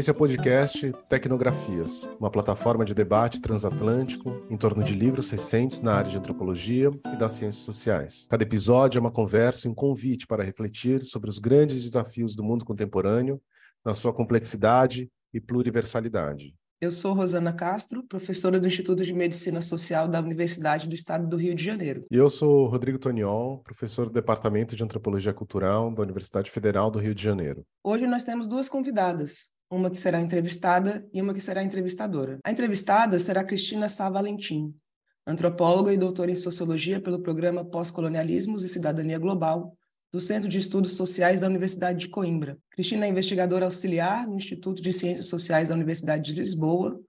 Esse é o podcast Tecnografias, uma plataforma de debate transatlântico em torno de livros recentes na área de antropologia e das ciências sociais. Cada episódio é uma conversa e um convite para refletir sobre os grandes desafios do mundo contemporâneo, na sua complexidade e pluriversalidade. Eu sou Rosana Castro, professora do Instituto de Medicina Social da Universidade do Estado do Rio de Janeiro. E eu sou Rodrigo Toniol, professor do Departamento de Antropologia Cultural da Universidade Federal do Rio de Janeiro. Hoje nós temos duas convidadas, uma que será entrevistada e uma que será entrevistadora. A entrevistada será Cristina Sá Valentim, antropóloga e doutora em Sociologia pelo programa Pós-Colonialismos e Cidadania Global do Centro de Estudos Sociais da Universidade de Coimbra. Cristina é investigadora auxiliar no Instituto de Ciências Sociais da Universidade de Lisboa,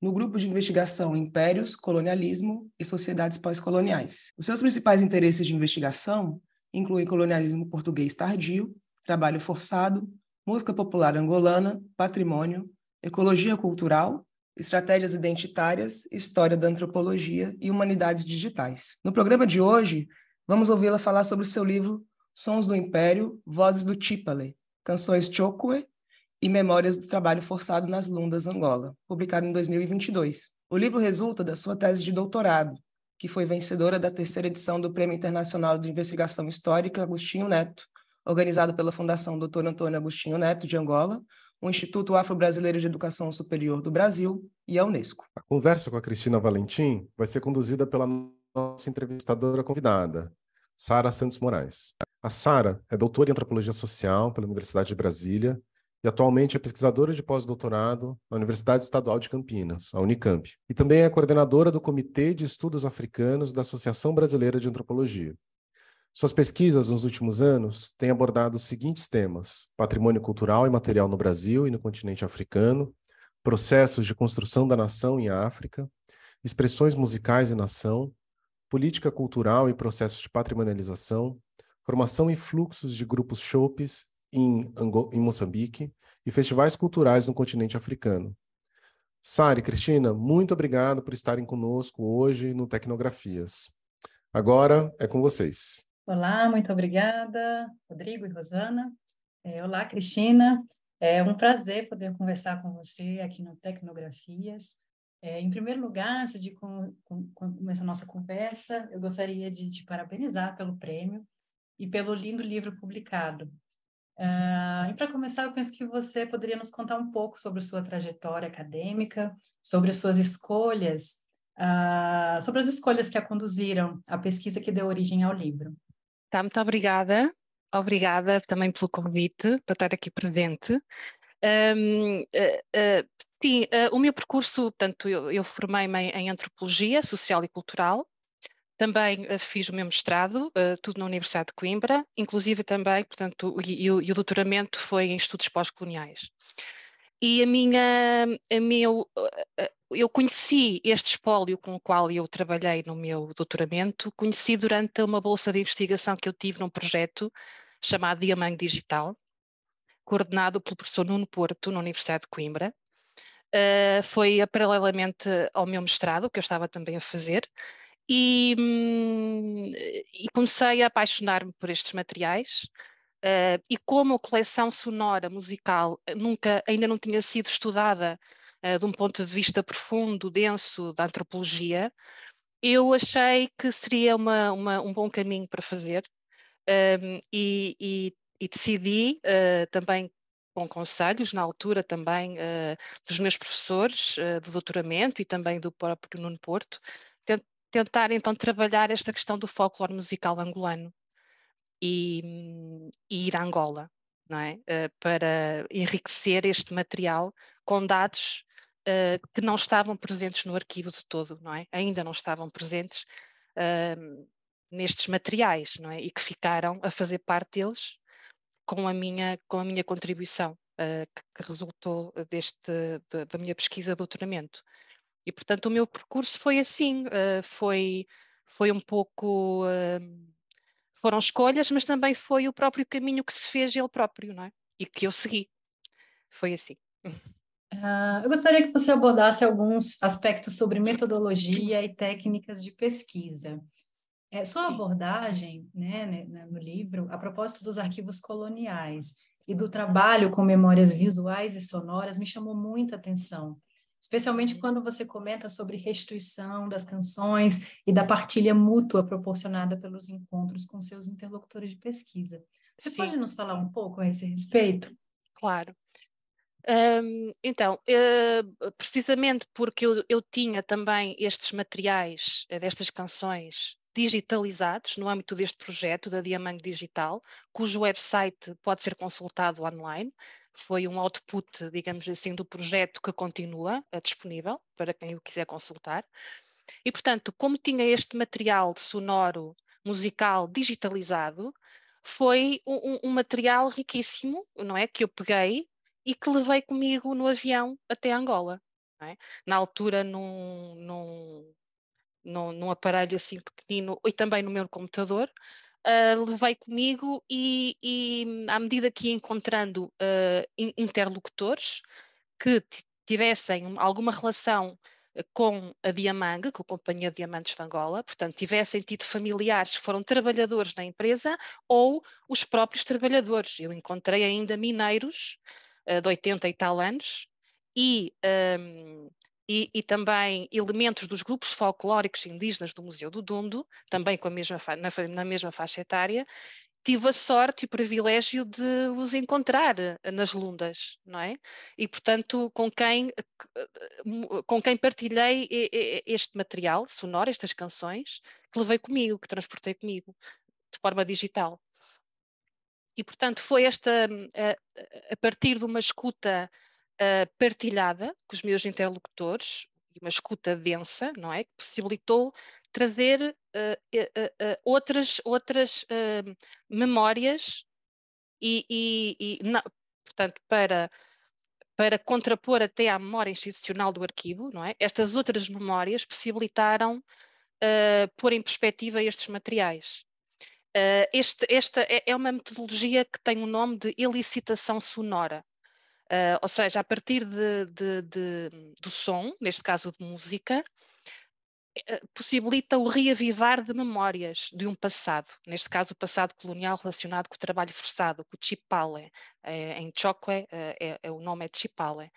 no grupo de investigação Impérios, Colonialismo e Sociedades Pós-Coloniais. Os seus principais interesses de investigação incluem colonialismo português tardio, trabalho forçado, música popular angolana, patrimônio, ecologia cultural, estratégias identitárias, história da antropologia e humanidades digitais. No programa de hoje, vamos ouvi-la falar sobre seu livro Sons do Império, Vozes do Tipale, Canções Chokwe e Memórias do Trabalho Forçado nas Lundas, Angola, publicado em 2022. O livro resulta da sua tese de doutorado, que foi vencedora da terceira edição do Prêmio Internacional de Investigação Histórica Agostinho Neto, organizado pela Fundação Dr. Antônio Agostinho Neto, de Angola, o Instituto Afro-Brasileiro de Educação Superior do Brasil e a Unesco. A conversa com a Cristina Valentim vai ser conduzida pela nossa entrevistadora convidada, Sara Santos Moraes. A Sara é doutora em antropologia social pela Universidade de Brasília e atualmente é pesquisadora de pós-doutorado na Universidade Estadual de Campinas, a Unicamp, e também é coordenadora do Comitê de Estudos Africanos da Associação Brasileira de Antropologia. Suas pesquisas nos últimos anos têm abordado os seguintes temas: patrimônio cultural e material no Brasil e no continente africano, processos de construção da nação em África, expressões musicais e nação, política cultural e processos de patrimonialização, formação e fluxos de grupos chopes em, em Moçambique e festivais culturais no continente africano. Sari, Cristina, muito obrigado por estarem conosco hoje no Tecnografias. Agora é com vocês. Olá, muito obrigada, Rodrigo e Rosana. É, olá, Cristina. É um prazer poder conversar com você aqui no Tecnografias. É, em primeiro lugar, antes de com, com, começar a nossa conversa, eu gostaria de te parabenizar pelo prêmio e pelo lindo livro publicado. Uh, e para começar, eu penso que você poderia nos contar um pouco sobre sua trajetória acadêmica, sobre suas escolhas, uh, sobre as escolhas que a conduziram à pesquisa que deu origem ao livro. Tá, muito obrigada. Obrigada também pelo convite para estar aqui presente. Um, uh, uh, sim, uh, o meu percurso, portanto, eu, eu formei-me em, em Antropologia Social e Cultural, também fiz o meu mestrado, tudo na Universidade de Coimbra, inclusive também, portanto, e, e, o, e o doutoramento foi em estudos pós-coloniais. E a minha, a meu, eu conheci este espólio com o qual eu trabalhei no meu doutoramento, conheci durante uma bolsa de investigação que eu tive num projeto chamado Diamante Digital, coordenado pelo professor Nuno Porto, na Universidade de Coimbra. Uh, foi paralelamente ao meu mestrado, que eu estava também a fazer, e, hum, e comecei a apaixonar-me por estes materiais. Uh, e como a coleção sonora musical nunca, ainda não tinha sido estudada de um ponto de vista profundo, denso da antropologia, eu achei que seria uma, uma, um bom caminho para fazer um, e, e, e, decidi uh, também com conselhos na altura também dos meus professores do doutoramento e também do próprio Nuno Porto, tentar então trabalhar esta questão do folclore musical angolano e, e ir a Angola, não é? Uh, para enriquecer este material com dados uh, que não estavam presentes no arquivo de todo, não é? Ainda não estavam presentes uh, nestes materiais, não é? E que ficaram a fazer parte deles com a minha, com a minha contribuição, que, que, resultou deste, de, da minha pesquisa de doutoramento. E, portanto, o meu percurso foi assim, uh, foi, foi um pouco. Uh, foram escolhas, mas também foi o próprio caminho que se fez ele próprio, não é? E que eu segui. Foi assim. Uh, eu gostaria que você abordasse alguns aspectos sobre metodologia e técnicas de pesquisa. É, sua abordagem né, né, no livro, a propósito dos arquivos coloniais, e do trabalho com memórias visuais e sonoras me chamou muita atenção especialmente quando você comenta sobre restituição das canções e da partilha mútua proporcionada pelos encontros com seus interlocutores de pesquisa. Você Sim. pode nos falar um pouco a esse respeito? Claro. Um, então, uh, precisamente porque eu, eu, tinha também estes materiais uh, destas canções digitalizados no âmbito deste projeto da Diamante Digital, cujo website pode ser consultado online, foi um output, digamos assim, do projeto que continua uh, disponível para quem o quiser consultar. E, portanto, como tinha este material sonoro, musical, digitalizado, foi um, um, material riquíssimo, não é? Que eu peguei e que levei comigo no avião até Angola. É? Na altura, num, num, num, num, aparelho assim pequenino e também no meu computador, uh, levei comigo e, e, à medida que ia encontrando uh, interlocutores que tivessem alguma relação ah, com a Diamang, com a Companhia Diamantes de Angola, portanto, tivessem tido familiares que foram trabalhadores na empresa ou os próprios trabalhadores. Eu encontrei ainda mineiros uh, de 80 e tal anos e um, e, e, também elementos dos grupos folclóricos indígenas do Museu do Dundo, também com a mesma na, na, mesma faixa etária, tive a sorte e o privilégio de os encontrar eh, nas lundas, não é? E, portanto, com quem, com quem partilhei este material sonoro, estas canções, que levei comigo, que transportei comigo, de forma digital. E, portanto, foi esta, a, eh, a partir de uma escuta uh, partilhada com os meus interlocutores, uma escuta densa, não é? Que possibilitou trazer uh, outras, outras memórias e, e, e não, portanto, para, para contrapor até à memória institucional do arquivo, não é? Estas outras memórias possibilitaram pôr em perspectiva estes materiais. Uh, este, esta é, é, uma metodologia que tem o nome de elicitação sonora. Uh, ou seja, a partir de, de, de, do som, neste caso de música, eh, possibilita o reavivar de memórias de um passado, neste caso o passado colonial relacionado com o trabalho forçado, com o chipale, é, em Chokwe é, é, o nome é chipale.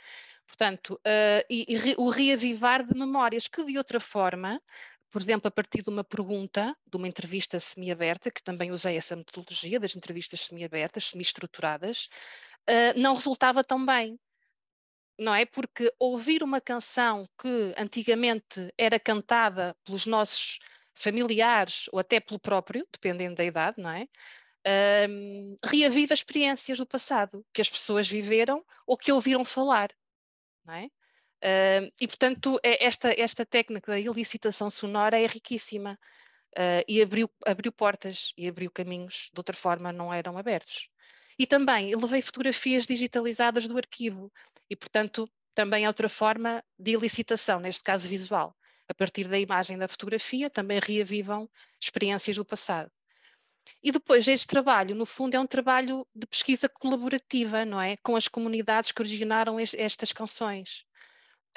Portanto, uh, e, e re, o reavivar de memórias que de outra forma por exemplo, a partir de uma pergunta, de uma entrevista semi-aberta, que também usei essa metodologia das entrevistas semi-abertas, semi-estruturadas, uh, não resultava tão bem. Não é? Porque ouvir uma canção que antigamente era cantada pelos nossos familiares ou até pelo próprio, dependendo da idade, não é? Um, reaviva experiências do passado que as pessoas viveram ou que ouviram falar, não é? Uh, e, portanto, é esta, esta técnica da elicitação sonora é riquíssima uh, e abriu, abriu portas e abriu caminhos, de outra forma não eram abertos. E também levei fotografias digitalizadas do arquivo e, portanto, também é outra forma de elicitação, neste caso visual. A partir da imagem da fotografia também reavivam experiências do passado. E depois, este trabalho, no fundo, é um trabalho de pesquisa colaborativa, não é? Com as comunidades que originaram estas canções.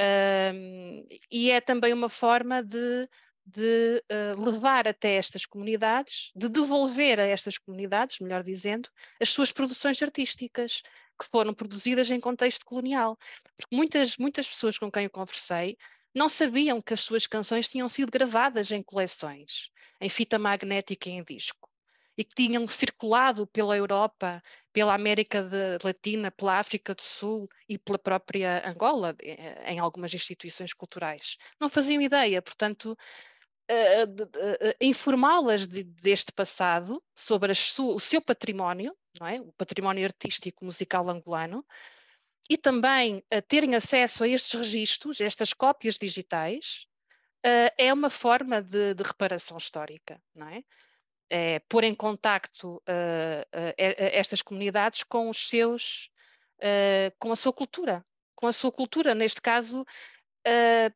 Um, e é também uma forma de, de uh, levar até estas comunidades, de devolver a estas comunidades, melhor dizendo, as suas produções artísticas que foram produzidas em contexto colonial. Porque muitas, muitas pessoas com quem eu conversei não sabiam que as suas canções tinham sido gravadas em coleções, em fita magnética e em disco e que tinham circulado pela Europa, pela América Latina, pela África do Sul e pela própria Angola, eh, em algumas instituições culturais. Não faziam ideia, portanto, uh, uh, informá-las de, deste passado, sobre o seu património, é? o património artístico musical angolano, e também terem acesso a estes registros, estas cópias digitais, é uma forma de, de reparação histórica, não é? É, pôr em contacto uh, uh, estas comunidades com os seus, uh, com a sua cultura, com a sua cultura, neste caso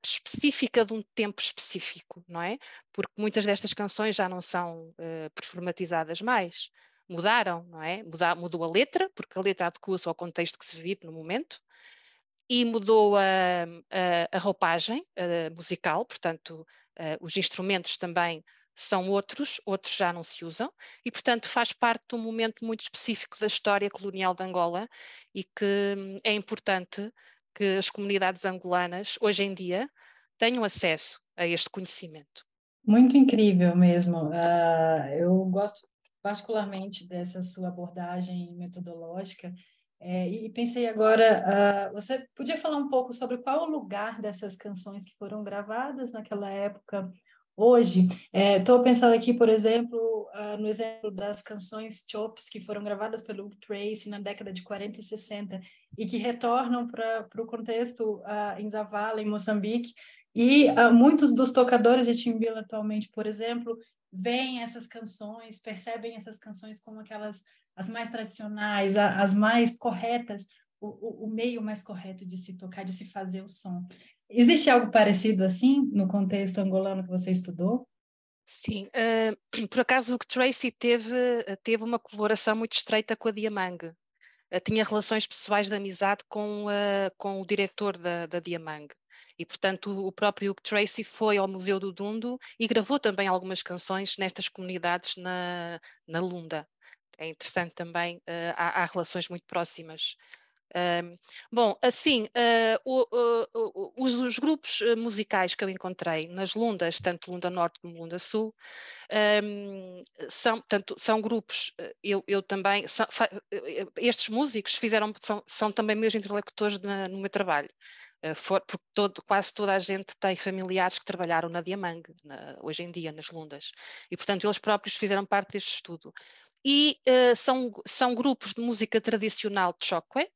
específica de um tempo específico, não é? Porque muitas destas canções já não são performatizadas mais, mudaram, não é? Muda, mudou a letra, porque a letra adequa-se ao contexto que se vive no momento, e mudou a, a, a roupagem musical, portanto, os instrumentos também são outros, outros já não se usam, e portanto faz parte de um momento muito específico da história colonial de Angola e que hum, é importante que as comunidades angolanas, hoje em dia, tenham acesso a este conhecimento. Muito incrível mesmo. Uh, eu gosto particularmente dessa sua abordagem metodológica. É, e pensei agora, uh, você podia falar um pouco sobre qual o lugar dessas canções que foram gravadas naquela época hoje? Estou é, pensando aqui, por exemplo, uh, no exemplo das canções Chops que foram gravadas pelo Tracy na década de 40 e 60 e que retornam para o contexto uh, em Zavala, em Moçambique, e uh, muitos dos tocadores de timbila atualmente, por exemplo, veem essas canções, percebem essas canções como aquelas as mais tradicionais, as mais corretas, o, o meio mais correto de se tocar, de se fazer o som. Existe algo parecido assim no contexto angolano que você estudou? Sim, uh, por acaso o que Tracy teve, teve uma colaboração muito estreita com a Diamang. Uh, tinha relações pessoais de amizade com, uh, com o diretor da, da Diamang. E, portanto, o próprio Tracy foi ao Museu do Dundo e gravou também algumas canções nestas comunidades na, na Lunda. É interessante também, há, há, relações muito próximas. Um, bom, assim, uh, o, o, os, os, grupos musicais que eu encontrei nas Lundas, tanto Lunda Norte como Lunda Sul, um, são, portanto, são grupos, eu, eu também, são, estes músicos fizeram, são, são também meus interlocutores na, no meu trabalho. Eh, for, porque todo, quase toda a gente tem familiares que trabalharam na Diamang, na, hoje em dia, nas Lundas. E, portanto, eles próprios fizeram parte deste estudo. E uh, são, são grupos de música tradicional de Chokwe,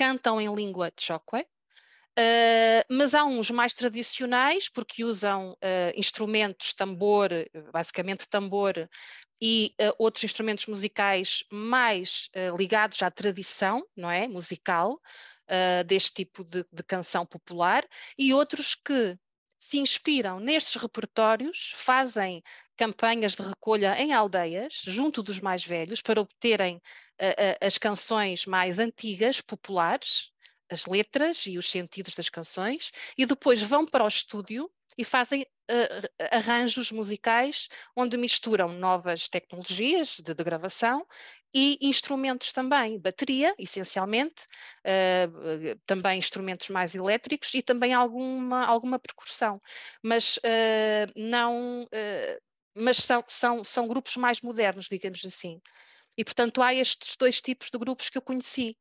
cantam em língua de Chokwe, Uh, mas há uns mais tradicionais, porque usam uh, instrumentos, tambor, basicamente tambor, e uh, outros instrumentos musicais mais ligados à tradição, não é? Musical, deste tipo de, de canção popular e outros que se inspiram nestes repertórios, fazem campanhas de recolha em aldeias, junto dos mais velhos, para obterem uh, as canções mais antigas, populares, as letras e os sentidos das canções, e depois vão para o estúdio e fazem uh, arranjos musicais onde misturam novas tecnologias de, de gravação e instrumentos também, bateria, essencialmente, uh, também instrumentos mais elétricos e também alguma, alguma percussão, mas uh, não, uh, mas são, são, são grupos mais modernos, digamos assim. E, portanto, há estes dois tipos de grupos que eu conheci.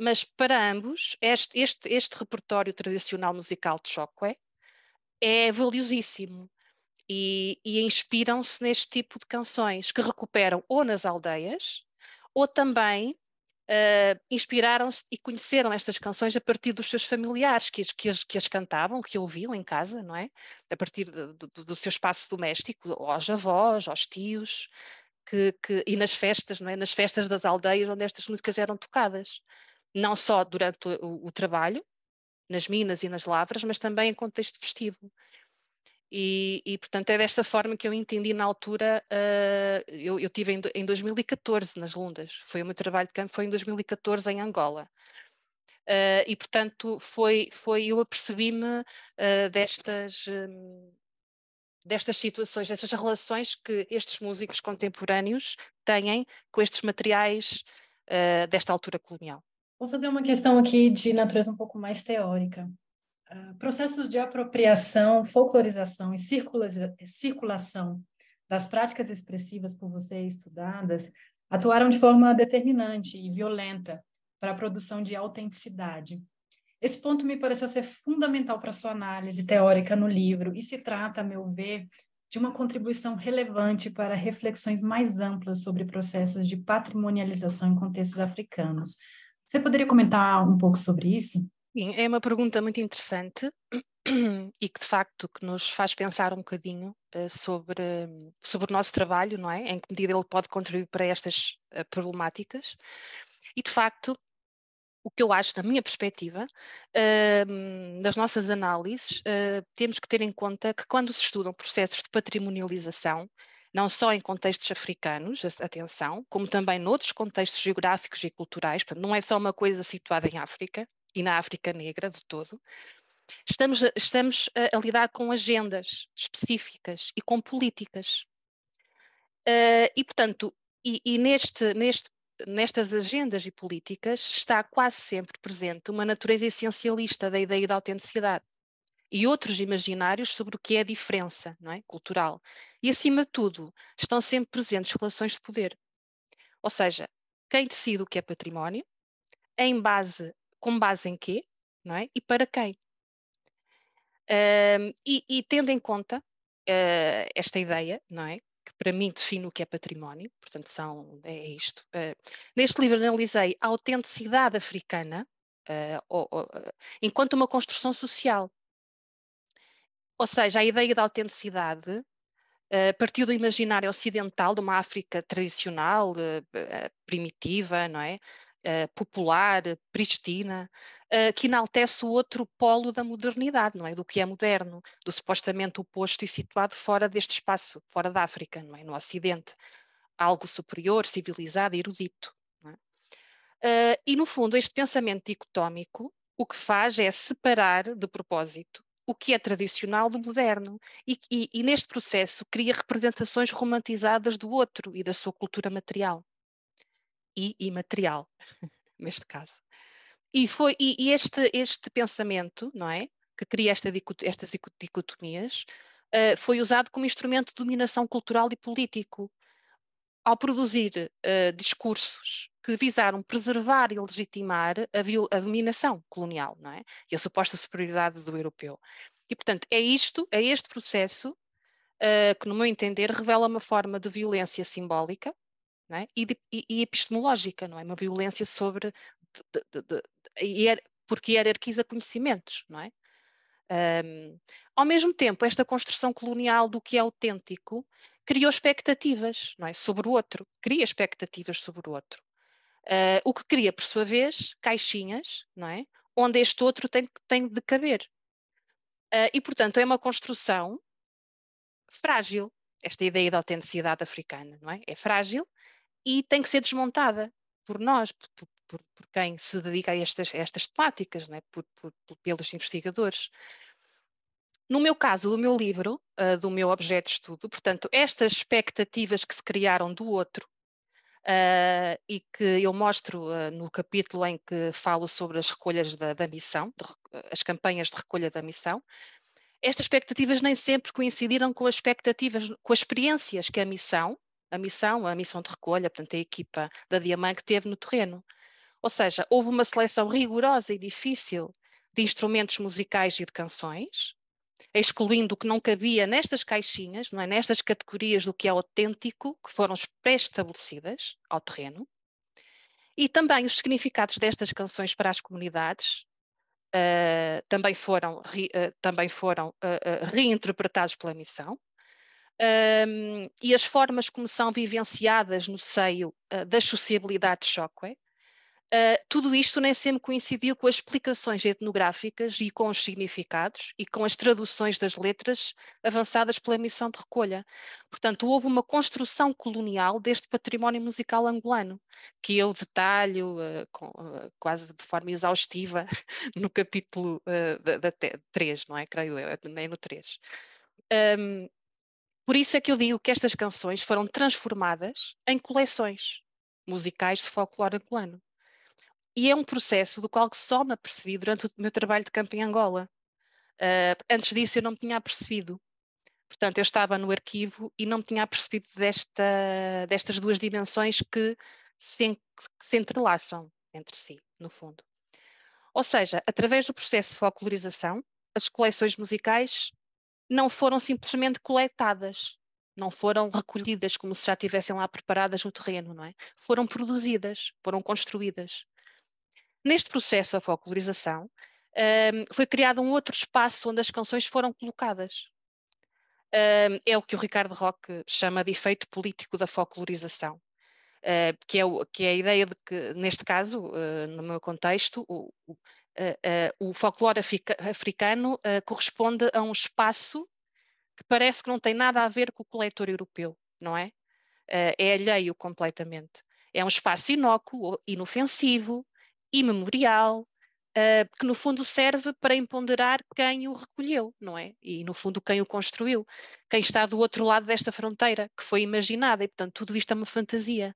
mas para ambos, este, este, este repertório tradicional musical de Chokwe é valiosíssimo e, e inspiram-se neste tipo de canções que recuperam ou nas aldeias ou também uh, inspiraram-se e conheceram estas canções a partir dos seus familiares que as, que as, que as cantavam, que ouviam em casa, não é? A partir de, do, do seu espaço doméstico, aos avós, aos tios, que, que, e nas festas, não é? Nas festas das aldeias onde estas músicas eram tocadas, não só durante o, o trabalho, nas minas e nas lavras, mas também em contexto festivo. E, e, portanto, é desta forma que eu entendi na altura. Uh, eu, eu tive em, em 2014 nas Lundas, foi o meu trabalho de campo, foi em 2014 em Angola. Uh, e, portanto, foi, foi eu apercebi-me uh, destas, um, destas situações, destas relações que estes músicos contemporâneos têm com estes materiais desta altura colonial. Vou fazer uma questão aqui de natureza um pouco mais teórica. Ah, processos de apropriação, folclorização e circulação das práticas expressivas por você estudadas atuaram de forma determinante e violenta para a produção de autenticidade. Esse ponto me pareceu ser fundamental para sua análise teórica no livro e se trata, a meu ver, de uma contribuição relevante para reflexões mais amplas sobre processos de patrimonialização em contextos africanos. Você poderia comentar um pouco sobre isso? É uma pergunta muito interessante e que de facto que nos faz pensar um bocadinho uh, sobre, sobre o nosso trabalho, não é? Em que medida ele pode contribuir para estas uh, problemáticas. E de facto, o que eu acho, na minha perspectiva, nas nossas análises, temos que ter em conta que quando se estudam processos de patrimonialização, não só em contextos africanos, atenção, como também noutros contextos geográficos e culturais, portanto, não é só uma coisa situada em África, e na África Negra de todo, estamos, estamos a, a, lidar com agendas específicas e com políticas. Uh, e, portanto, e, e neste, neste, nestas agendas e políticas está quase sempre presente uma natureza essencialista da ideia da autenticidade e outros imaginários sobre o que é a diferença não é? cultural. E, acima de tudo, estão sempre presentes relações de poder. Ou seja, quem decide o que é património, em base, com base em quê, não é? E para quem. Uh, e, e, tendo em conta uh, esta ideia, não é? Que para mim define o que é património, portanto, são, é isto. Uh, neste livro analisei a autenticidade africana ou, ou, enquanto uma construção social. Ou seja, a ideia da autenticidade partiu do imaginário ocidental, de uma África tradicional, primitiva, não é? Uh, popular, pristina, uh, que enaltece o outro polo da modernidade, não é? Do que é moderno, do supostamente oposto e situado fora deste espaço, fora da África, não é? No Ocidente. Algo superior, civilizado, erudito. É? Uh, e, no fundo, este pensamento dicotómico o que faz é separar de propósito o que é tradicional do moderno e, e, e, neste processo cria representações romantizadas do outro e da sua cultura material e imaterial, neste caso. E, foi, e, e este, este pensamento, não é? Que cria esta, estas dicotomias, uh, foi usado como instrumento de dominação cultural e político, ao produzir uh, discursos que visaram preservar e legitimar a, a, dominação colonial, não é? E a suposta superioridade do europeu. E, portanto, é isto, é este processo uh, que, no meu entender, revela uma forma de violência simbólica, é? e, de, e, epistemológica, não é? Uma violência sobre, de, de, porque hierarquiza conhecimentos, não é? Um, ao mesmo tempo, esta construção colonial do que é autêntico criou expectativas não é? sobre o outro, cria expectativas sobre o outro. Uh, o que cria, por sua vez, caixinhas, não é? onde este outro tem, tem de caber. Uh, e, portanto, é uma construção frágil, esta ideia da autenticidade africana, não é? É frágil e tem que ser desmontada por nós, por, por, por quem se dedica a estas, a estas temáticas, né? por, pelos investigadores. No meu caso, do meu livro, uh, do meu objeto de estudo, portanto, estas expectativas que se criaram do outro uh, e que eu mostro uh, no capítulo em que falo sobre as recolhas da, da missão, de, as campanhas de recolha da missão, estas expectativas nem sempre coincidiram com as expectativas, com as experiências que a missão, a missão, a missão de recolha, portanto, a equipa da Diamante teve no terreno. Ou seja, houve uma seleção rigorosa e difícil de instrumentos musicais e de canções, excluindo o que não cabia nestas caixinhas, não é? nestas categorias do que é autêntico, que foram pré-estabelecidas ao terreno, e também os significados destas canções para as comunidades uh, também foram, uh, também foram uh, reinterpretados pela missão, um, e as formas como são vivenciadas no seio uh, das sociabilidades Shockwave, uh, tudo isto nem sempre coincidiu com as explicações etnográficas e com os significados e com as traduções das letras avançadas pela missão de recolha. Portanto, houve uma construção colonial deste património musical angolano, que eu detalho uh, com, quase de forma exaustiva no capítulo da, da 3, não é? Creio eu, nem no 3. Um, por isso é que eu digo que estas canções foram transformadas em coleções musicais de folclore angolano. E é um processo do qual só me apercebi durante o meu trabalho de campo em Angola. Uh, antes disso eu não me tinha apercebido. Portanto, eu estava no arquivo e não me tinha apercebido desta, destas duas dimensões que se, que se entrelaçam entre si, no fundo. Ou seja, através do processo de folclorização, as coleções musicais não foram simplesmente coletadas, não foram recolhidas como se já estivessem lá preparadas no terreno, não é? Foram produzidas, foram construídas. Neste processo da folclorização, um, foi criado um outro espaço onde as canções foram colocadas. Um, é o que o Ricardo Roque chama de efeito político da folclorização. Uh, que, é o, que, é a ideia de que, neste caso, uh, no meu contexto, o, o, o folclore africano corresponde a um espaço que parece que não tem nada a ver com o coletor europeu, não é? é alheio completamente. É um espaço inócuo, inofensivo, imemorial, uh, que no fundo serve para empoderar quem o recolheu, não é? E no fundo quem o construiu, quem está do outro lado desta fronteira, que foi imaginada, e portanto tudo isto é uma fantasia,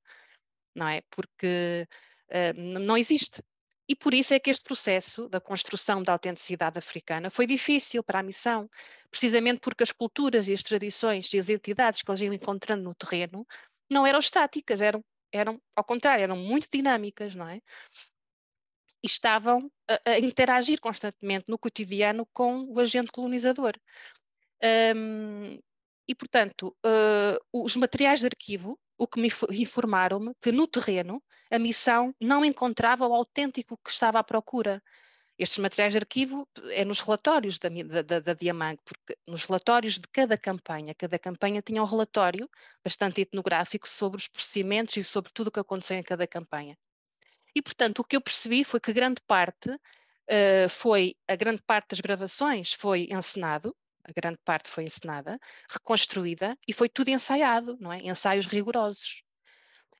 não é? Porque uh, não existe. E por isso é que este processo da construção da autenticidade africana foi difícil para a missão, precisamente porque as culturas e as tradições e as entidades que eles iam encontrando no terreno não eram estáticas, eram, eram ao contrário, eram muito dinâmicas, não é? Estavam a, a interagir constantemente no cotidiano com o agente colonizador. Um, e, portanto, uh, os materiais de arquivo o que me informaram-me que no terreno a missão não encontrava o autêntico que estava à procura. Estes materiais de arquivo é nos relatórios da, da, da Diamante, porque nos relatórios de cada campanha, cada campanha tinha um relatório bastante etnográfico sobre os procedimentos e sobre tudo o que aconteceu em cada campanha. E, portanto, o que eu percebi foi que grande parte uh, foi, a grande parte das gravações foi encenado, a grande parte foi encenada, reconstruída e foi tudo ensaiado, não é? Ensaios rigorosos.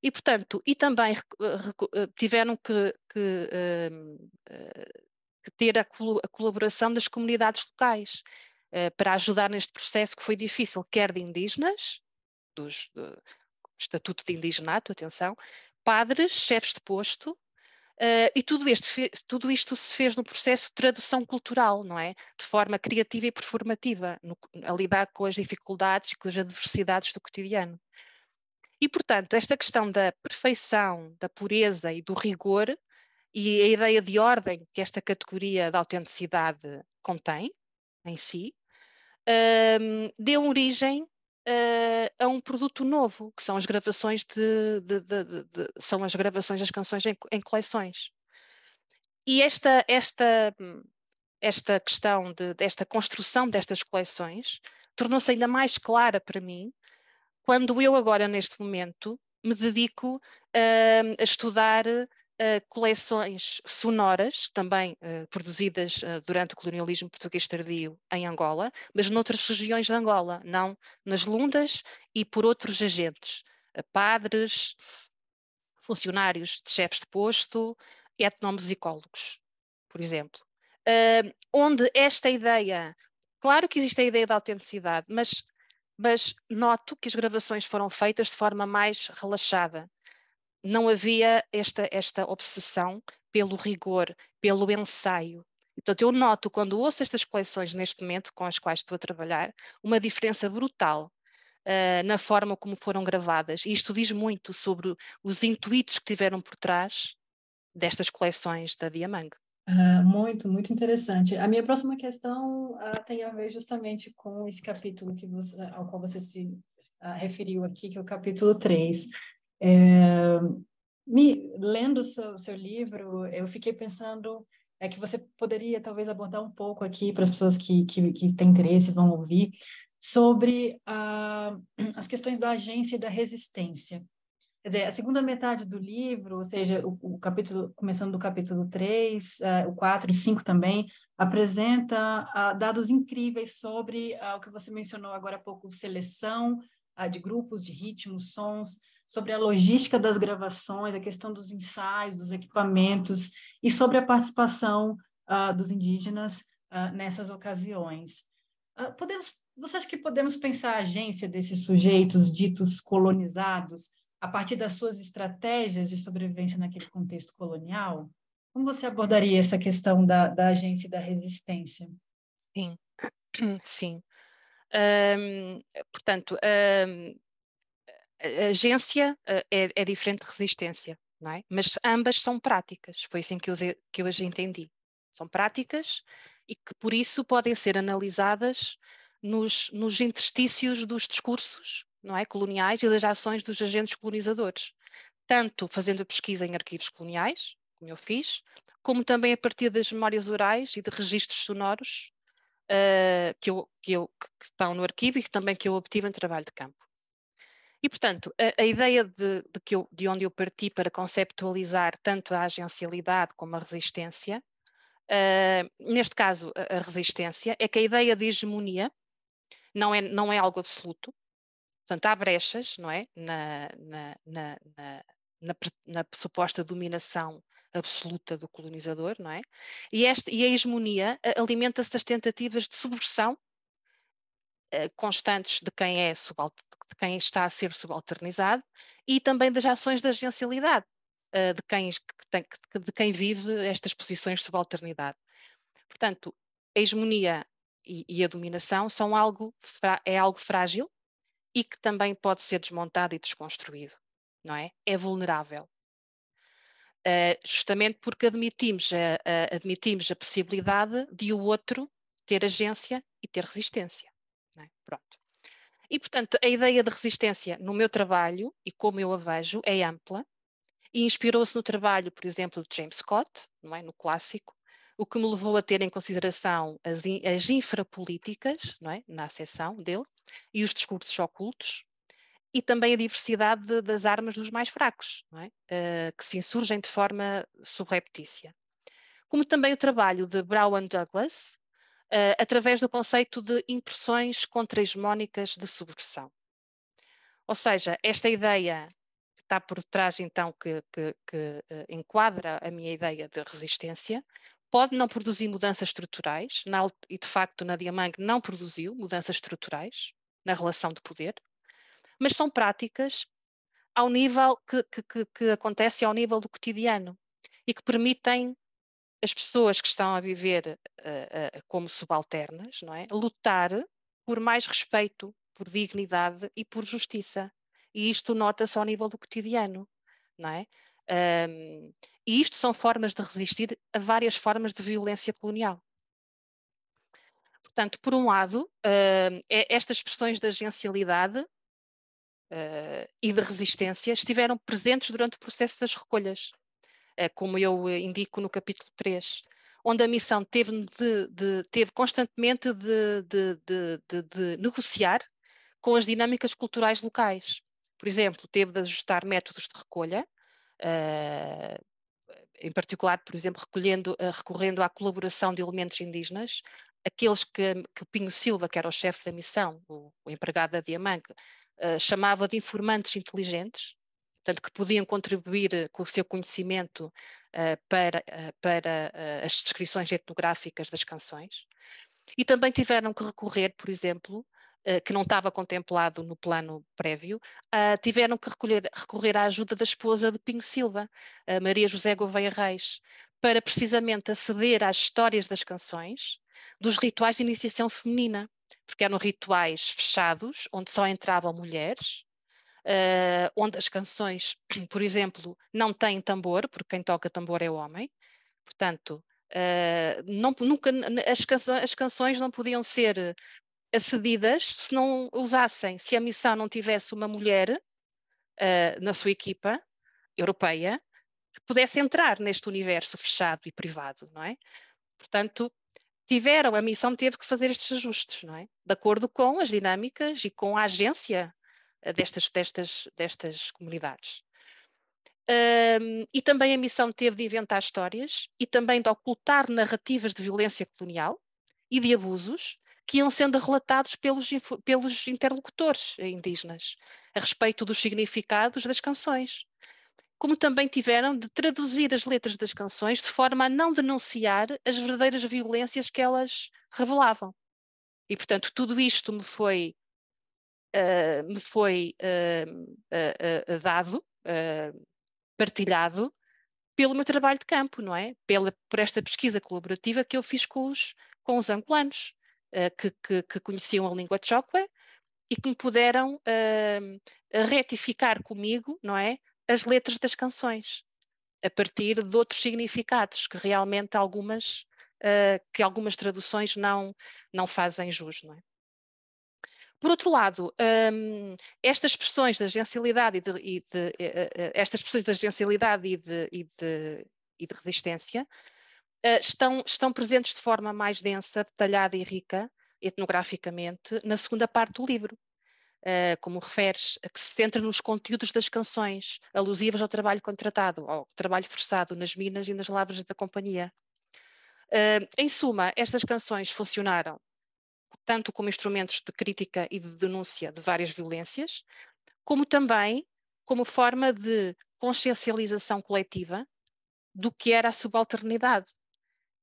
E, portanto, e também uh, tiveram que, que, uh, que ter a, col a, colaboração das comunidades locais para ajudar neste processo que foi difícil, quer de indígenas, dos, do Estatuto de Indigenato, atenção, padres, chefes de posto, Uh, e tudo, este, tudo isto se fez no processo de tradução cultural, não é? De forma criativa e performativa, no, a lidar com as dificuldades e com as adversidades do cotidiano. E, portanto, esta questão da perfeição, da pureza e do rigor e a ideia de ordem que esta categoria da autenticidade contém em si, uh, deu origem uh, a um produto novo, que são as gravações de, de, de, de são as gravações das canções em, em coleções. E esta, esta, esta questão de, desta construção destas coleções tornou-se ainda mais clara para mim quando eu agora, neste momento, me dedico uh, a estudar uh, coleções sonoras, também uh, produzidas uh, durante o colonialismo português tardio em Angola, mas noutras regiões de Angola, não nas Lundas e por outros agentes, padres, funcionários de chefes de posto, etnomusicólogos, por exemplo. onde esta ideia, claro que existe a ideia da autenticidade, mas mas noto que as gravações foram feitas de forma mais relaxada, não havia esta, esta obsessão pelo rigor, pelo ensaio. Portanto, eu noto, quando ouço estas coleções neste momento com as quais estou a trabalhar, uma diferença brutal uh, na forma como foram gravadas. E isto diz muito sobre os intuitos que tiveram por trás destas coleções da Diamang. Uh, muito, muito interessante. A minha próxima questão uh, tem a ver justamente com esse capítulo que você, ao qual você se uh, referiu aqui, que é o capítulo 3. É, me, lendo o seu, seu livro, eu fiquei pensando é que você poderia talvez abordar um pouco aqui para as pessoas que, que, que têm interesse vão ouvir sobre uh, as questões da agência e da resistência. Quer dizer, a segunda metade do livro, ou seja, o, o capítulo, começando do capítulo 3, uh, eh, o 4 e 5 também, apresenta uh, dados incríveis sobre uh, o que você mencionou agora há pouco, seleção de grupos, de ritmos, sons, sobre a logística das gravações, a questão dos ensaios, dos equipamentos e sobre a participação uh, dos indígenas uh, nessas ocasiões. Uh, podemos, você acha que podemos pensar a agência desses sujeitos ditos colonizados a partir das suas estratégias de sobrevivência naquele contexto colonial? Como você abordaria essa questão da, da agência e da resistência? Sim, sim. Portanto, um, agência eh, é, é, diferente de resistência, não é? Mas ambas são práticas, foi assim que eu, que eu as entendi. São práticas e que por isso podem ser analisadas nos, nos interstícios dos discursos não é, coloniais e das ações dos agentes colonizadores, tanto fazendo a pesquisa em arquivos coloniais, como eu fiz, como também a partir das memórias orais e de registros sonoros uh, que, eu, que, eu, que estão no arquivo e que também que eu obtive em trabalho de campo. E, portanto, a, a ideia de, de, que eu, de onde eu parti para conceptualizar tanto a agencialidade como a resistência, uh, neste caso a, a, resistência, é que a ideia de hegemonia não é, não é algo absoluto, portanto há brechas, não é, na, na, na, na, na suposta dominação absoluta do colonizador, não é? E, esta, e a hegemonia alimenta-se das tentativas de subversão uh, constantes de quem é de quem está a ser subalternizado e também das ações da agencialidade uh, de, quem, de quem vive estas posições de subalternidade. Portanto, a hegemonia e, e a dominação são algo, é algo frágil e que também pode ser desmontado e desconstruído, não é? É vulnerável. Uh, justamente porque admitimos a, a, admitimos a possibilidade de o outro ter agência e ter resistência. É? Pronto. E, portanto, a ideia de resistência no meu trabalho, e como eu a vejo, é ampla, e inspirou-se no trabalho, por exemplo, de James Scott, não é? no clássico, o que me levou a ter em consideração as, as infrapolíticas, não é? na acessão dele, e os discursos ocultos, e também a diversidade de, das armas dos mais fracos, é? uh, que se insurgem de forma subreptícia. Como também o trabalho de Brown Douglas, uh, através do conceito de impressões contra-hegemónicas de subversão. Ou seja, esta ideia que está por trás, então, que, que, que uh, enquadra a minha ideia de resistência, pode não produzir mudanças estruturais, na, e de facto na Diamang não produziu mudanças estruturais na relação de poder, mas são práticas ao nível que, que, que acontece ao nível do cotidiano e que permitem as pessoas que estão a viver uh, uh, como subalternas, não é? Lutar por mais respeito, por dignidade e por justiça. E isto nota-se ao nível do cotidiano, não é? Um, e isto são formas de resistir a várias formas de violência colonial. Portanto, por um lado, uh, estas expressões de agencialidade uh, e de resistência estiveram presentes durante o processo das recolhas, uh, como eu indico no capítulo 3, onde a missão teve, de, de, teve constantemente de, de negociar com as dinâmicas culturais locais. Por exemplo, teve de ajustar métodos de recolha, Uh, em particular, por exemplo, recolhendo, uh, recorrendo à colaboração de elementos indígenas, aqueles que, que Pinho Silva, que era o chefe da missão, o, o empregado da Diamante, uh, chamava de informantes inteligentes, portanto, que podiam contribuir com o seu conhecimento para, para as descrições etnográficas das canções. E também tiveram que recorrer, por exemplo, eh, que não estava contemplado no plano prévio, uh, tiveram que recolher, recorrer à ajuda da esposa de Pinho Silva, Maria José Gouveia Reis, para precisamente aceder às histórias das canções, dos rituais de iniciação feminina, porque eram rituais fechados, onde só entravam mulheres, uh, onde as canções, por exemplo, não têm tambor, porque quem toca tambor é o homem, portanto, Uh, não, nunca, as, canções, as, canções não podiam ser acedidas se não usassem, se a missão não tivesse uma mulher uh, na sua equipa europeia que pudesse entrar neste universo fechado e privado, não é? Portanto, tiveram, a missão teve que fazer estes ajustes, não é? De acordo com as dinâmicas e com a agência uh, destas, destas, destas comunidades. Um, e também a missão teve de inventar histórias e também de ocultar narrativas de violência colonial e de abusos que iam sendo relatados pelos, pelos interlocutores indígenas a respeito dos significados das canções. Como também tiveram de traduzir as letras das canções de forma a não denunciar as verdadeiras violências que elas revelavam. E, portanto, tudo isto me foi, uh, me foi uh, uh, dado, partilhado, pelo meu trabalho de campo, não é? Pela, por esta pesquisa colaborativa que eu fiz com os, com os angolanos. Que, que, que, conheciam a língua Chokwe e que me puderam retificar comigo, não é, as letras das canções, a partir de outros significados que realmente algumas uh, que algumas traduções não não fazem jus, não é? Por outro lado, um, estas expressões de agencialidade e de, e de uh, estas expressões de agencialidade e de, e de, e de resistência uh, estão, estão presentes de forma mais densa, detalhada e rica, etnograficamente, na segunda parte do livro. Uh, como referes, que se centra nos conteúdos das canções, alusivas ao trabalho contratado, ao trabalho forçado nas minas e nas lavras da companhia. Uh, em suma, estas canções funcionaram tanto como instrumentos de crítica e de denúncia de várias violências, como também como forma de consciencialização coletiva do que era a subalternidade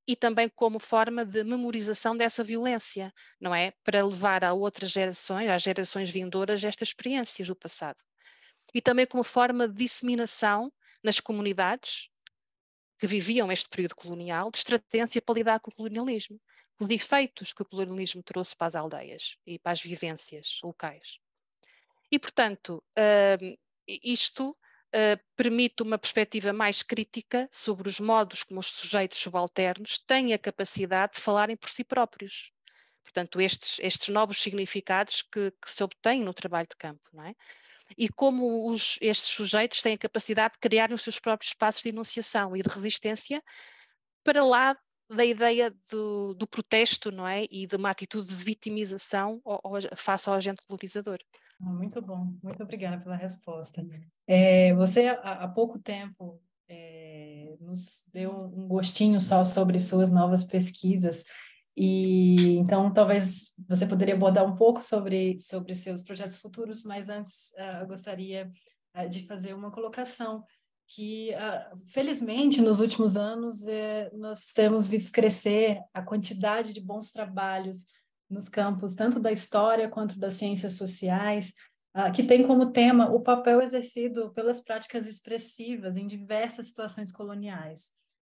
e também como forma de memorização dessa violência, não é? Para levar a outras gerações, às gerações vindouras, estas experiências do passado. E também como forma de disseminação nas comunidades que viviam este período colonial, de estratégia para lidar com o colonialismo, os efeitos que o colonialismo trouxe para as aldeias e para as vivências locais. E, portanto, uh, isto uh, permite uma perspectiva mais crítica sobre os modos como os sujeitos subalternos têm a capacidade de falarem por si próprios. Portanto, estes, estes novos significados que, que, se obtêm no trabalho de campo, não é? E como os, estes sujeitos têm a capacidade de criar os seus próprios espaços de enunciação e de resistência para lá da ideia do, do protesto, não é? E de uma atitude de vitimização ao, ao, face ao agente colonizador. Ah, muito bom, muito obrigada pela resposta. É, você, há, pouco tempo, é, nos deu um gostinho só sobre suas novas pesquisas, e então talvez você poderia abordar um pouco sobre, sobre seus projetos futuros, mas antes uh, eu gostaria uh, de fazer uma colocação que, uh, felizmente, nos últimos anos, eh, nós temos visto crescer a quantidade de bons trabalhos nos campos tanto da história quanto das ciências sociais, uh, que tem como tema o papel exercido pelas práticas expressivas em diversas situações coloniais.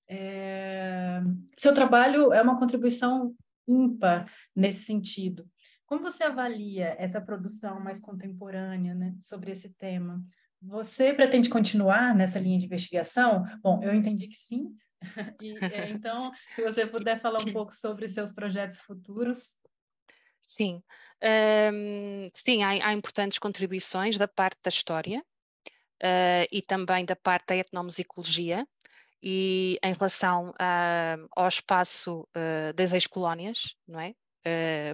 É... Seu trabalho é uma contribuição ímpar nesse sentido. Como você avalia essa produção mais contemporânea né, sobre esse tema? Você pretende continuar nessa linha de investigação? Bom, eu entendi que sim. e, é, então, se você puder falar um pouco sobre seus projetos futuros. Sim, um, sim, há, há, importantes contribuições da parte da história uh, e também da parte da etnomusicologia e em relação uh, ao espaço uh, das ex-colónias, não é?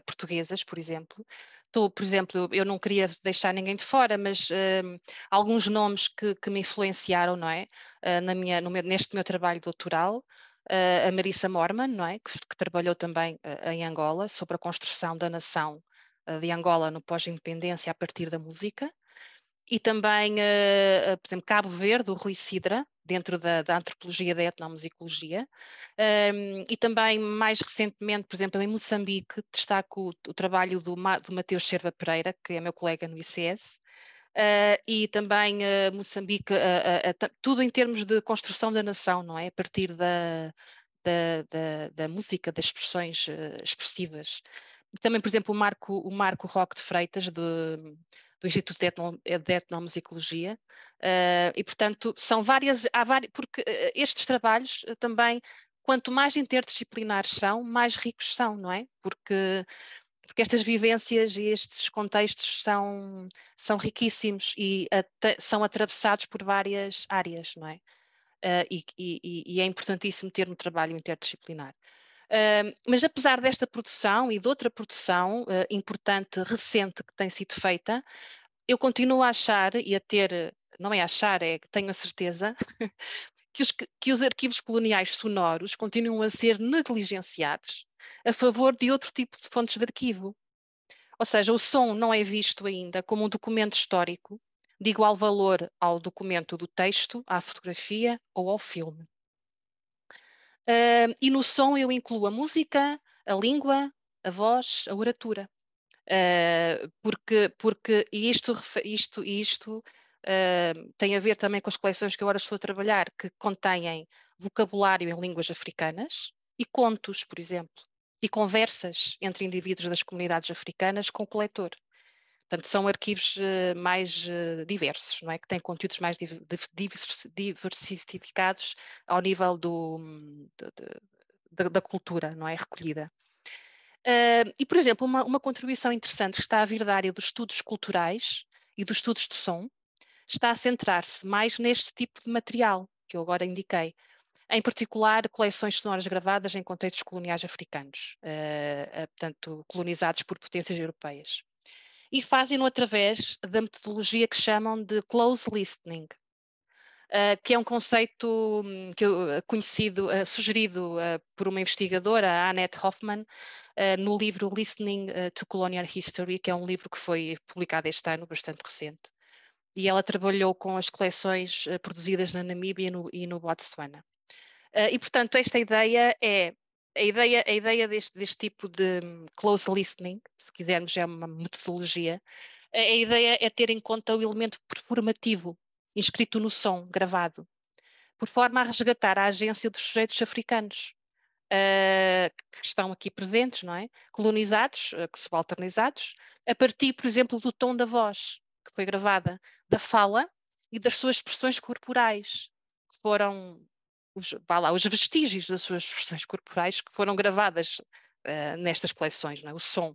portuguesas, por exemplo. Estou, por exemplo, eu não queria deixar ninguém de fora, mas alguns nomes que, que, me influenciaram, não é? na minha, meu, neste meu trabalho doutoral, uh, a Marissa Morman, não é? que, que trabalhou também uh, em Angola sobre a construção da nação uh, de Angola no pós-independência a partir da música, e também, por exemplo, Cabo Verde, o Rui Sidra, dentro da, da antropologia da etnomusicologia, um, e também mais recentemente, por exemplo, em Moçambique, destaco o, o trabalho do, do Mateus Serva Pereira, que é meu colega no ICS, e também uh, Moçambique, uh, tudo em termos de construção da nação, não é? A partir da, da, da, da música, das expressões expressivas. Também, por exemplo, o Marco, o Marco Roque de Freitas, do, Instituto de, Etno, de Etnomusicologia, e portanto são várias, há várias, porque estes trabalhos também, quanto mais interdisciplinares são, mais ricos são, não é? Porque porque estas vivências e estes contextos são, são riquíssimos e são atravessados por várias áreas, não é? Uh, e, e, e, é importantíssimo ter um trabalho interdisciplinar. Uh, mas apesar desta produção e de outra produção uh, importante, recente, que tem sido feita, eu continuo a achar e a ter, não é achar, é que tenho a certeza, que os, que os arquivos coloniais sonoros continuam a ser negligenciados a favor de outro tipo de fontes de arquivo. Ou seja, o som não é visto ainda como um documento histórico de igual valor ao documento do texto, à fotografia ou ao filme. Uh, e no som eu incluo a música, a língua, a voz, a oratura. Uh, porque, porque isto, isto, isto uh, tem a ver também com as coleções que agora estou a trabalhar, que contêm vocabulário em línguas africanas e contos, por exemplo e conversas entre indivíduos das comunidades africanas com o coletor. Portanto, são arquivos uh, mais uh, diversos, não é? Que têm conteúdos mais div diversificados ao nível do, de, da cultura, não é? Recolhida. Uh, e, por exemplo, uma, uma contribuição interessante que está a vir da área dos estudos culturais e dos estudos de som está a centrar-se mais neste tipo de material que eu agora indiquei, em particular coleções sonoras gravadas em contextos coloniais africanos, uh, uh, portanto, colonizados por potências europeias. E fazem-no através da metodologia que chamam de close listening, Uh, que é um conceito um, que eu, conhecido, uh, sugerido uh, por uma investigadora, Annette Hoffman, no livro Listening to Colonial History, que é um livro que foi publicado este ano, bastante recente. E ela trabalhou com as coleções produzidas na Namíbia no, e no Botsuana. E, portanto, esta ideia é a ideia, a ideia deste, deste tipo de close listening, se quisermos, é uma metodologia. A, a ideia é ter em conta o elemento performativo inscrito no som, gravado, por forma a resgatar a agência dos sujeitos africanos uh, que estão aqui presentes, não é? Colonizados, uh, subalternizados, a partir, por exemplo, do tom da voz que foi gravada, da fala e das suas expressões corporais, que foram os, lá, os vestígios das suas expressões corporais que foram gravadas uh, nestas coleções, é? o som.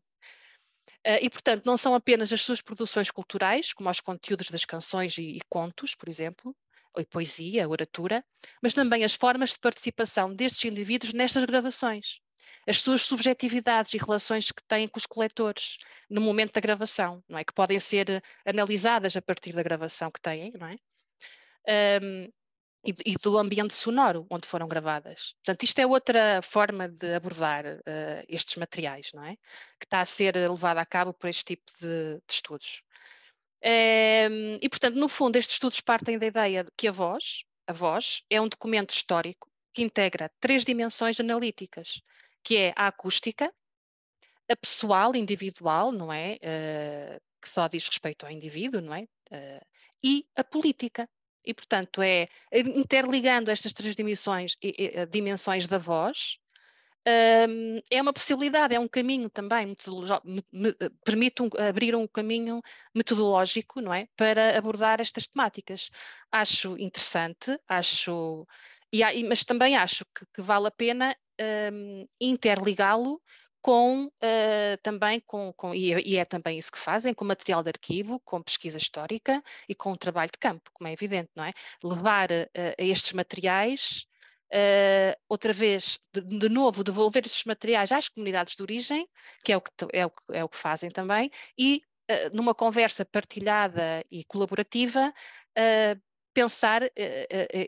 Uh, e, portanto, não são apenas as suas produções culturais, como os conteúdos das canções e, e contos, por exemplo, ou poesia, oratura, mas também as formas de participação destes indivíduos nestas gravações, as suas subjetividades e relações que têm com os coletores no momento da gravação, não é? Que podem ser eh, analisadas a partir da gravação que têm, não é? Um, e, e, do ambiente sonoro onde foram gravadas. Portanto, isto é outra forma de abordar uh, estes materiais, não é? Que está a ser levada a cabo por este tipo de, de estudos. Um, e, portanto, no fundo, estes estudos partem da ideia de que a voz, a voz, é um documento histórico que integra três dimensões analíticas, que é a acústica, a pessoal, individual, não é? Uh, que só diz respeito ao indivíduo, não é? Uh, e a política, e, portanto, é interligando estas três dimensões, eh, dimensões da voz, um, é uma possibilidade, é um caminho também, permite um, abrir um caminho metodológico, não é? Para abordar estas temáticas. Acho interessante, acho, e, mas também acho que, que vale a pena um, interligá-lo com uh, também com, com e, é, e, é também isso que fazem, com material de arquivo, com pesquisa histórica e com trabalho de campo, como é evidente, não é? Levar uh, estes materiais, uh, outra vez, de, de, novo, devolver estes materiais às comunidades de origem, que é o que, é o, é o que fazem também, e numa conversa partilhada e colaborativa, pensar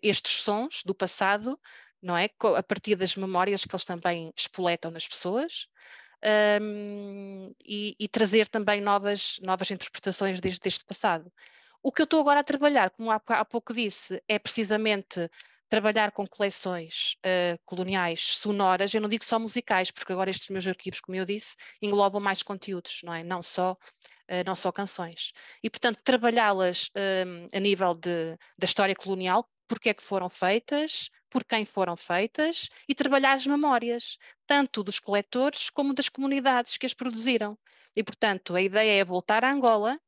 estes sons do passado não é? A partir das memórias que eles também espoletam nas pessoas. Um, e, e, trazer também novas, novas interpretações desde, deste passado. O que eu estou agora a trabalhar, como há, há pouco disse, é precisamente trabalhar com coleções uh, coloniais sonoras, eu não digo só musicais, porque agora estes meus arquivos, como eu disse, englobam mais conteúdos, não é? Não só, uh, não só canções. E, portanto, trabalhá-las um, a nível de, da história colonial, porque é que foram feitas, por quem foram feitas e trabalhar as memórias, tanto dos coletores como das comunidades que as produziram. E, portanto, a ideia é voltar a Angola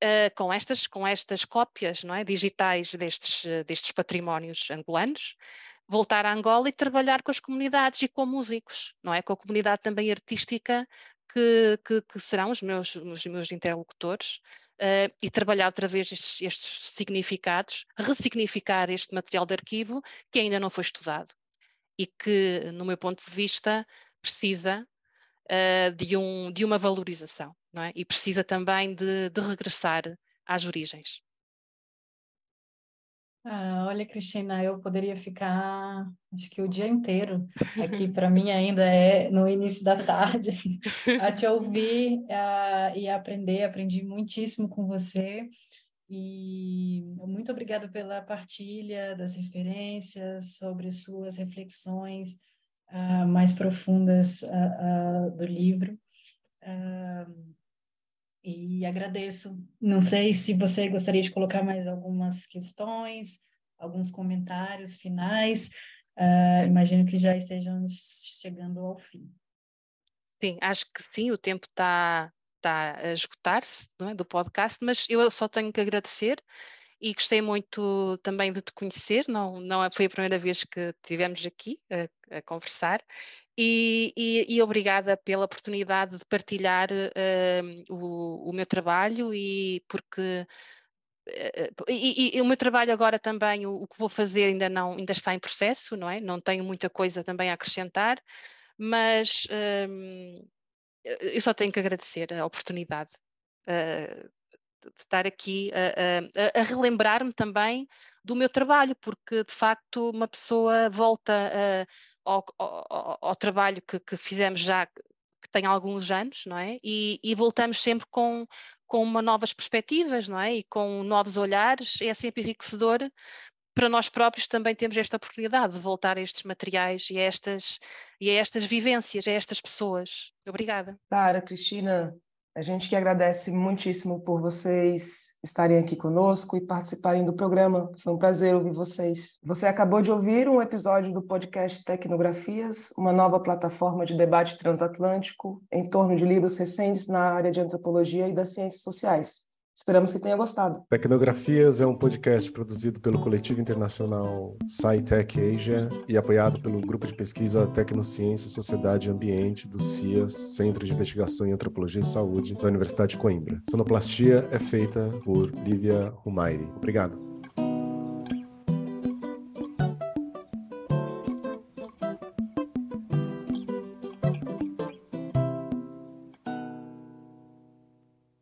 uh, com, estas, com estas cópias não é, digitais destes, uh, destes patrimónios angolanos, voltar a Angola e trabalhar com as comunidades e com músicos, não é? Com a comunidade também artística que, que, que serão os meus, os meus interlocutores uh, e trabalhar outra vez estes, estes significados, ressignificar este material de arquivo que ainda não foi estudado e que, no meu ponto de vista, precisa uh, de, um, de uma valorização, não é? E precisa também de, de regressar às origens. Ah, olha, Cristina, eu poderia ficar, acho que o dia inteiro aqui, para mim ainda é no início da tarde, a te ouvir a, e aprender. Aprendi muitíssimo com você e muito obrigada pela partilha das referências sobre suas reflexões uh, mais profundas uh, uh, do livro e agradeço. Não sei se você gostaria de colocar mais algumas questões, alguns comentários finais. Uh, imagino que já estejam chegando ao fim. Sim, acho que sim, o tempo está tá a esgotar-se é, do podcast, mas eu só tenho que agradecer e gostei muito também de te conhecer, não, não é, foi a primeira vez que tivemos aqui a, a conversar e, e, e, obrigada pela oportunidade de partilhar uh, o, o, meu trabalho e porque uh, e, e, o meu trabalho agora também, o, o, que vou fazer ainda não ainda está em processo, não é? Não tenho muita coisa também a acrescentar, mas uh, eu só tenho que agradecer a oportunidade uh, de estar aqui a, a, a relembrar-me também do meu trabalho, porque de facto uma pessoa volta ao, ao, ao, trabalho que, que, fizemos já que tem alguns anos, não é? E, e, voltamos sempre com, com uma novas perspectivas, não é? E com novos olhares, é sempre enriquecedor para nós próprios também temos esta oportunidade de voltar a estes materiais e a estas, e a estas vivências, a estas pessoas. Obrigada. Sara, Cristina, a gente que agradece muitíssimo por vocês estarem aqui conosco e participarem do programa. Foi um prazer ouvir vocês. Você acabou de ouvir um episódio do podcast Tecnografias, uma nova plataforma de debate transatlântico em torno de livros recentes na área de antropologia e das ciências sociais. Esperamos que tenha gostado. Tecnografias é um podcast produzido pelo coletivo internacional SciTech Asia e apoiado pelo grupo de pesquisa Tecnociência, Sociedade e Ambiente do CIAS, Centro de Investigação em Antropologia e Saúde, da Universidade de Coimbra. Sonoplastia é feita por Lívia Rumairi. Obrigado.